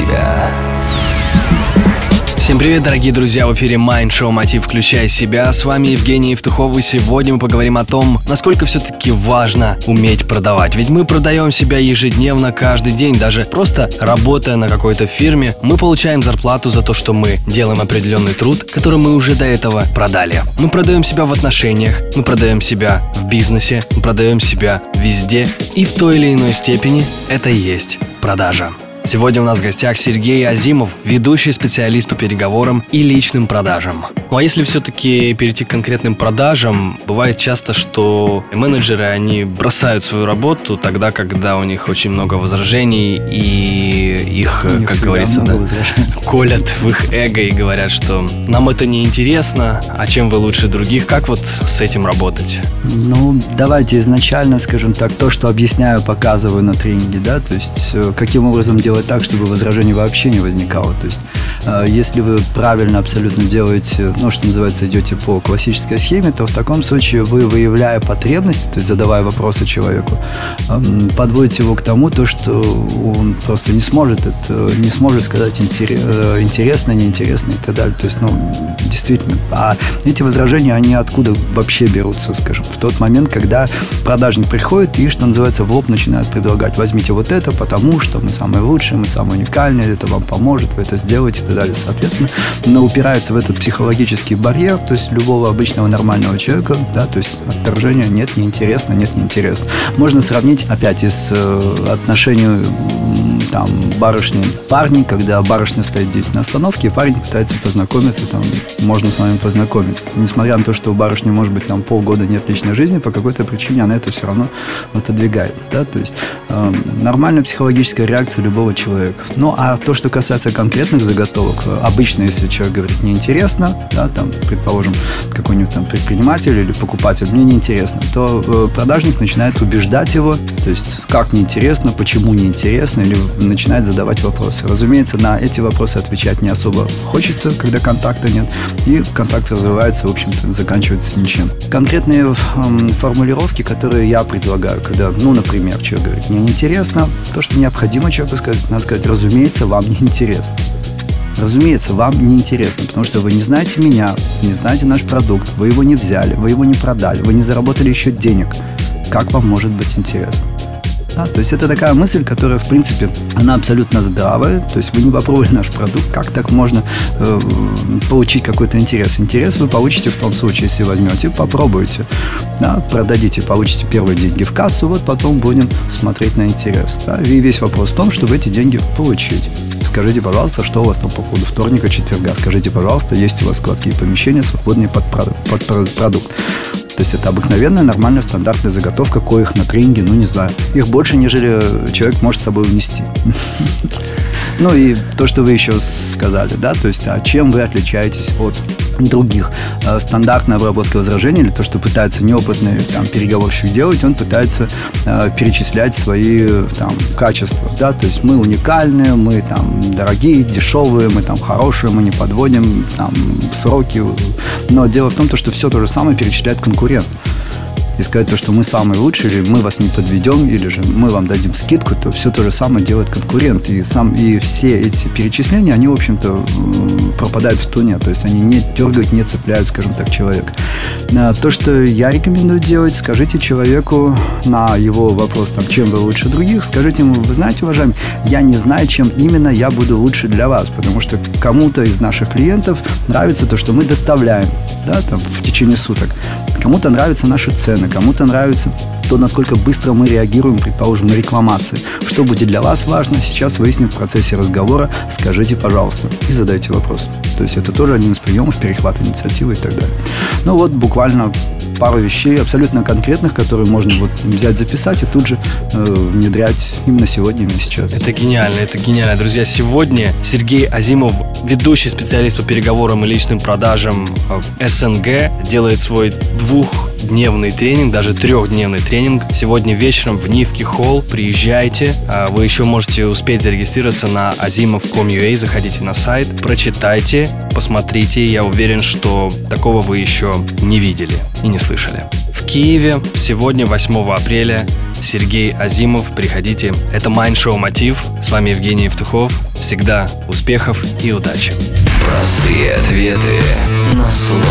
себя». Всем привет, дорогие друзья! В эфире Mind Show Мотив «Включай себя». С вами Евгений Евтухов, и сегодня мы поговорим о том, насколько все-таки важно уметь продавать. Ведь мы продаем себя ежедневно, каждый день, даже просто работая на какой-то фирме, мы получаем зарплату за то, что мы делаем определенный труд, который мы уже до этого продали. Мы продаем себя в отношениях, мы продаем себя в бизнесе, мы продаем себя везде, и в той или иной степени это и есть продажа. Сегодня у нас в гостях Сергей Азимов, ведущий специалист по переговорам и личным продажам. Ну а если все-таки перейти к конкретным продажам, бывает часто, что менеджеры, они бросают свою работу тогда, когда у них очень много возражений и их, как говорится, да, колят в их эго и говорят, что нам это не интересно, а чем вы лучше других, как вот с этим работать? Ну, давайте изначально, скажем так, то, что объясняю, показываю на тренинге, да, то есть э, каким образом делать так, чтобы возражений вообще не возникало. То есть, э, если вы правильно абсолютно делаете, ну, что называется, идете по классической схеме, то в таком случае вы, выявляя потребности, то есть задавая вопросы человеку, эм, подводите его к тому, то, что он просто не сможет, это, не сможет сказать э, интересно, неинтересно и так далее. То есть, ну, действительно. А эти возражения, они откуда вообще берутся, скажем, в тот момент, когда продажник приходит и, что называется, в лоб начинает предлагать, возьмите вот это, потому что мы самые лучшие, мы самые уникальные, это вам поможет, вы это сделаете и так далее. Соответственно, но упирается в этот психологический барьер, то есть любого обычного нормального человека, да, то есть отторжение нет, неинтересно, нет, неинтересно. Можно сравнить, опять, из э, отношений там барышни парни, когда барышня стоит на остановке, и парень пытается познакомиться, там, можно с вами познакомиться. Несмотря на то, что у барышни, может быть, там полгода нет личной жизни, по какой-то причине она это все равно отодвигает, да, то есть э, нормальная психологическая реакция любого человека. Ну, а то, что касается конкретных заготовок, обычно, если человек говорит неинтересно, да, там, предположим, какой-нибудь там предприниматель или покупатель, мне неинтересно, то э, продажник начинает убеждать его, то есть, как неинтересно, почему неинтересно, или начинает задавать вопросы. Разумеется, на эти вопросы отвечать не особо хочется, когда контакта нет, и контакт развивается, в общем-то, заканчивается ничем. Конкретные э, формулировки, которые я предлагаю, когда, ну, например, человек говорит, мне неинтересно, то, что необходимо человеку сказать, надо сказать, разумеется, вам не интересно. Разумеется, вам не интересно, потому что вы не знаете меня, не знаете наш продукт, вы его не взяли, вы его не продали, вы не заработали еще денег. Как вам может быть интересно? Да, то есть это такая мысль, которая, в принципе, она абсолютно здравая. То есть вы не попробовали наш продукт, как так можно э, получить какой-то интерес? Интерес вы получите в том случае, если возьмете, попробуете, да, продадите, получите первые деньги в кассу, вот потом будем смотреть на интерес. Да, и весь вопрос в том, чтобы эти деньги получить. Скажите, пожалуйста, что у вас там по поводу вторника, четверга. Скажите, пожалуйста, есть у вас складские помещения, свободные под, под продукт. То есть это обыкновенная, нормальная, стандартная заготовка, коих на тренинге, ну не знаю. Их больше, нежели человек может с собой унести. Ну и то, что вы еще сказали, да, то есть, а чем вы отличаетесь от других. Э, стандартная обработка возражений, или то, что пытается неопытный там, переговорщик делать, он пытается э, перечислять свои там, качества. Да? То есть мы уникальные, мы там дорогие, дешевые, мы там хорошие, мы не подводим там, сроки. Но дело в том, что все то же самое перечисляет конкурент и сказать то, что мы самые лучшие, или мы вас не подведем, или же мы вам дадим скидку, то все то же самое делает конкурент. И, сам, и все эти перечисления, они, в общем-то, пропадают в туне. То есть они не дергают, не цепляют, скажем так, человека. То, что я рекомендую делать, скажите человеку на его вопрос, там, чем вы лучше других, скажите ему, вы знаете, уважаемый, я не знаю, чем именно я буду лучше для вас, потому что кому-то из наших клиентов нравится то, что мы доставляем, да, там, в течение суток. Кому-то нравятся наши цены, кому-то нравится то, насколько быстро мы реагируем, предположим, на рекламации. Что будет для вас важно, сейчас выясним в процессе разговора, скажите, пожалуйста, и задайте вопрос. То есть это тоже один из приемов перехвата инициативы и так далее. Ну вот буквально пару вещей абсолютно конкретных, которые можно вот взять, записать и тут же э, внедрять именно сегодня, именно сейчас. Это гениально, это гениально. Друзья, сегодня Сергей Азимов, ведущий специалист по переговорам и личным продажам в СНГ, делает свой двухдневный тренинг, даже трехдневный тренинг. Сегодня вечером в Нивке Холл. Приезжайте. А вы еще можете успеть зарегистрироваться на azimov.com.ua. Заходите на сайт, прочитайте, посмотрите. Я уверен, что такого вы еще не видели и не слышали. В Киеве сегодня, 8 апреля, Сергей Азимов. Приходите. Это Mind Show Мотив. С вами Евгений Евтухов. Всегда успехов и удачи. Простые ответы на сложные